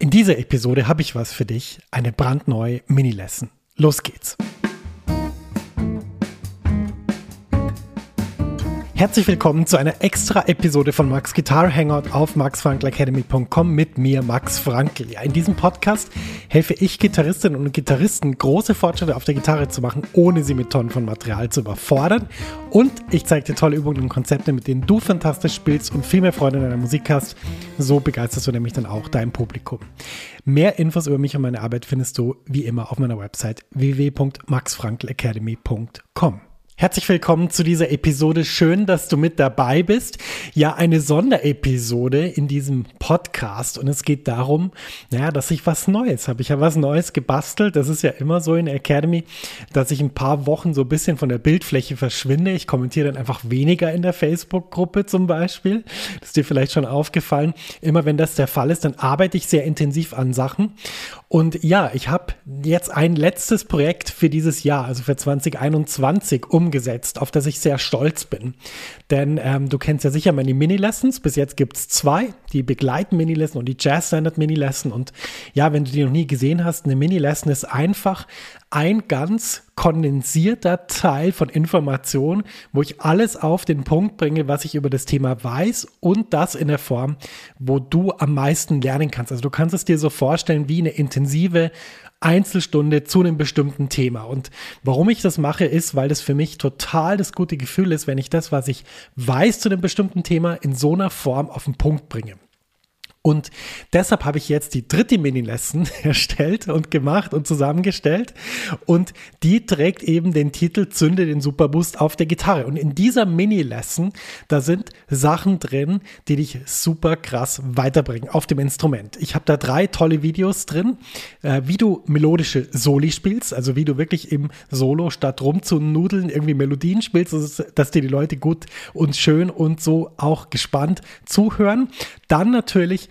In dieser Episode habe ich was für dich, eine brandneue Mini-Lesson. Los geht's! Herzlich willkommen zu einer extra Episode von Max Guitar Hangout auf maxfrankelacademy.com mit mir, Max Frankl. Ja, in diesem Podcast helfe ich Gitarristinnen und Gitarristen, große Fortschritte auf der Gitarre zu machen, ohne sie mit Tonnen von Material zu überfordern. Und ich zeige dir tolle Übungen und Konzepte, mit denen du fantastisch spielst und viel mehr Freude in deiner Musik hast. So begeisterst du nämlich dann auch dein Publikum. Mehr Infos über mich und meine Arbeit findest du wie immer auf meiner Website www.maxfrankelacademy.com. Herzlich willkommen zu dieser Episode. Schön, dass du mit dabei bist. Ja, eine Sonderepisode in diesem Podcast und es geht darum, naja, dass ich was Neues habe. Ich habe was Neues gebastelt. Das ist ja immer so in der Academy, dass ich ein paar Wochen so ein bisschen von der Bildfläche verschwinde. Ich kommentiere dann einfach weniger in der Facebook-Gruppe zum Beispiel. Das ist dir vielleicht schon aufgefallen. Immer wenn das der Fall ist, dann arbeite ich sehr intensiv an Sachen. Und ja, ich habe jetzt ein letztes Projekt für dieses Jahr, also für 2021, um umgesetzt, auf das ich sehr stolz bin. Denn ähm, du kennst ja sicher meine Mini-Lessons. Bis jetzt gibt es zwei, die begleiten Mini-Lesson und die Jazz-Standard Mini-Lesson. Und ja, wenn du die noch nie gesehen hast, eine Mini-Lesson ist einfach ein ganz kondensierter Teil von Informationen, wo ich alles auf den Punkt bringe, was ich über das Thema weiß und das in der Form, wo du am meisten lernen kannst. Also du kannst es dir so vorstellen wie eine intensive Einzelstunde zu einem bestimmten Thema. Und warum ich das mache, ist, weil das für mich total das gute Gefühl ist, wenn ich das, was ich weiß zu einem bestimmten Thema, in so einer Form auf den Punkt bringe. Und deshalb habe ich jetzt die dritte Mini-Lesson erstellt und gemacht und zusammengestellt. Und die trägt eben den Titel Zünde den Superboost auf der Gitarre. Und in dieser Mini-Lesson, da sind Sachen drin, die dich super krass weiterbringen auf dem Instrument. Ich habe da drei tolle Videos drin, äh, wie du melodische Soli spielst, also wie du wirklich im Solo statt rumzunudeln irgendwie Melodien spielst, dass dir die Leute gut und schön und so auch gespannt zuhören. Dann natürlich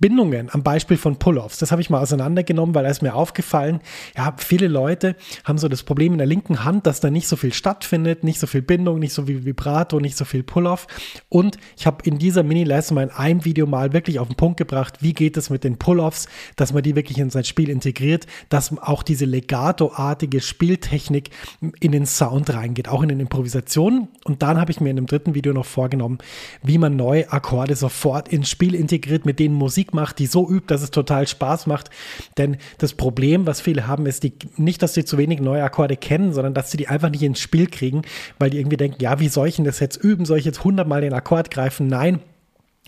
Bindungen am Beispiel von Pull-offs. Das habe ich mal auseinandergenommen, weil da ist mir aufgefallen, ja, viele Leute haben so das Problem in der linken Hand, dass da nicht so viel stattfindet, nicht so viel Bindung, nicht so viel Vibrato, nicht so viel Pull-off. Und ich habe in dieser Mini-Lesson mal in einem Video mal wirklich auf den Punkt gebracht, wie geht es mit den Pull-offs, dass man die wirklich in sein Spiel integriert, dass auch diese Legato-artige Spieltechnik in den Sound reingeht, auch in den Improvisationen. Und dann habe ich mir in dem dritten Video noch vorgenommen, wie man neue Akkorde sofort ins Spiel integriert, mit denen Musik Musik macht, die so übt, dass es total Spaß macht. Denn das Problem, was viele haben, ist die, nicht, dass sie zu wenig neue Akkorde kennen, sondern dass sie die einfach nicht ins Spiel kriegen, weil die irgendwie denken, ja, wie soll ich denn das jetzt üben? Soll ich jetzt hundertmal den Akkord greifen? Nein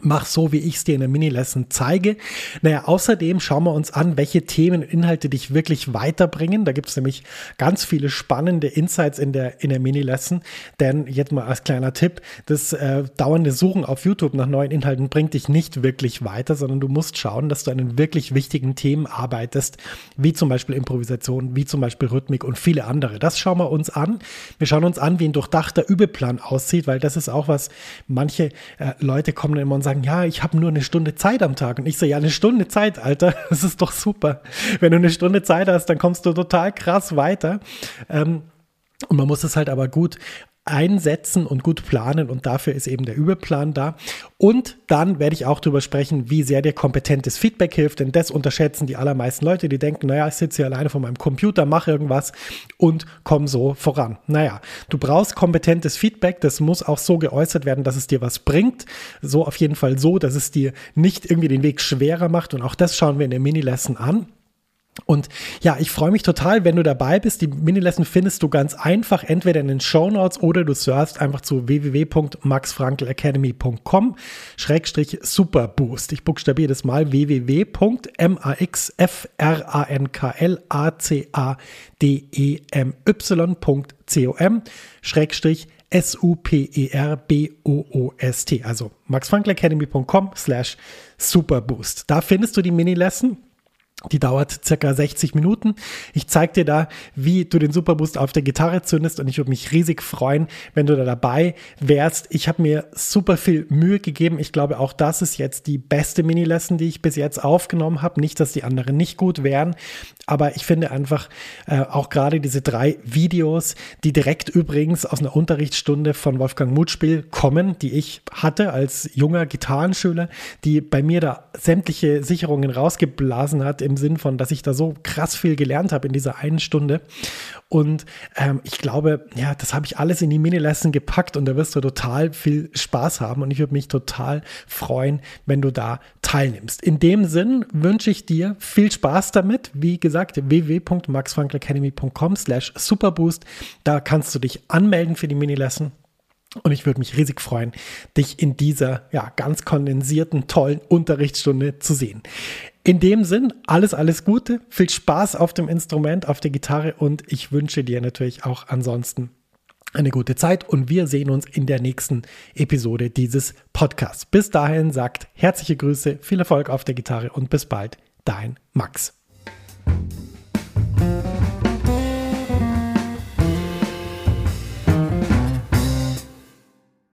Mach so, wie ich es dir in der Mini-Lesson zeige. Naja, außerdem schauen wir uns an, welche Themen und Inhalte dich wirklich weiterbringen. Da gibt es nämlich ganz viele spannende Insights in der, in der Mini-Lesson. Denn jetzt mal als kleiner Tipp, das äh, dauernde Suchen auf YouTube nach neuen Inhalten bringt dich nicht wirklich weiter, sondern du musst schauen, dass du an den wirklich wichtigen Themen arbeitest, wie zum Beispiel Improvisation, wie zum Beispiel Rhythmik und viele andere. Das schauen wir uns an. Wir schauen uns an, wie ein durchdachter Übeplan aussieht, weil das ist auch was, manche äh, Leute kommen immer und sagen, ja, ich habe nur eine Stunde Zeit am Tag. Und ich so, ja, eine Stunde Zeit, Alter, das ist doch super. Wenn du eine Stunde Zeit hast, dann kommst du total krass weiter. Ähm, und man muss es halt aber gut einsetzen und gut planen und dafür ist eben der Übelplan da. Und dann werde ich auch darüber sprechen, wie sehr dir kompetentes Feedback hilft, denn das unterschätzen die allermeisten Leute, die denken, naja, ich sitze hier alleine vor meinem Computer, mache irgendwas und komme so voran. Naja, du brauchst kompetentes Feedback, das muss auch so geäußert werden, dass es dir was bringt. So auf jeden Fall so, dass es dir nicht irgendwie den Weg schwerer macht und auch das schauen wir in der Mini-Lesson an. Und ja, ich freue mich total, wenn du dabei bist. Die Mini-Lesson findest du ganz einfach, entweder in den Show Notes oder du surfst einfach zu www.maxfrankelacademy.com Schrägstrich Superboost. Ich buchstabiere das mal www.maxfrankelacademy.com Schrägstrich S-U-P-E-R-B-O-O-S-T. Also maxfrankelacademy.com slash Superboost. Da findest du die Mini-Lesson Die dauert circa 60 Minuten. Ich zeige dir da, wie du den Superboost auf der Gitarre zündest und ich würde mich riesig freuen, wenn du da dabei wärst. Ich habe mir super viel Mühe gegeben. Ich glaube, auch das ist jetzt die beste Mini-Lesson, die ich bis jetzt aufgenommen habe. Nicht, dass die anderen nicht gut wären, aber ich finde einfach äh, auch gerade diese drei Videos, die direkt übrigens aus einer Unterrichtsstunde von Wolfgang Mutspiel kommen, die ich hatte als junger Gitarrenschüler, die bei mir da sämtliche Sicherungen rausgeblasen hat im Sinn von, dass ich da so krass viel gelernt habe in dieser einen Stunde. Und ähm, ich glaube, ja, das habe ich alles in die Mini-Lesson gepackt und da wirst du total viel Spaß haben und ich würde mich total freuen, wenn du da teilnimmst. In dem Sinn wünsche ich dir viel Spaß damit. Wie gesagt, www.maxfrankelacademy.com slash superboost. Da kannst du dich anmelden für die Mini-Lesson. Und ich würde mich riesig freuen, dich in dieser ja, ganz kondensierten, tollen Unterrichtsstunde zu sehen. In dem Sinn, alles, alles Gute, viel Spaß auf dem Instrument, auf der Gitarre und ich wünsche dir natürlich auch ansonsten eine gute Zeit und wir sehen uns in der nächsten Episode dieses Podcasts. Bis dahin sagt herzliche Grüße, viel Erfolg auf der Gitarre und bis bald, dein Max.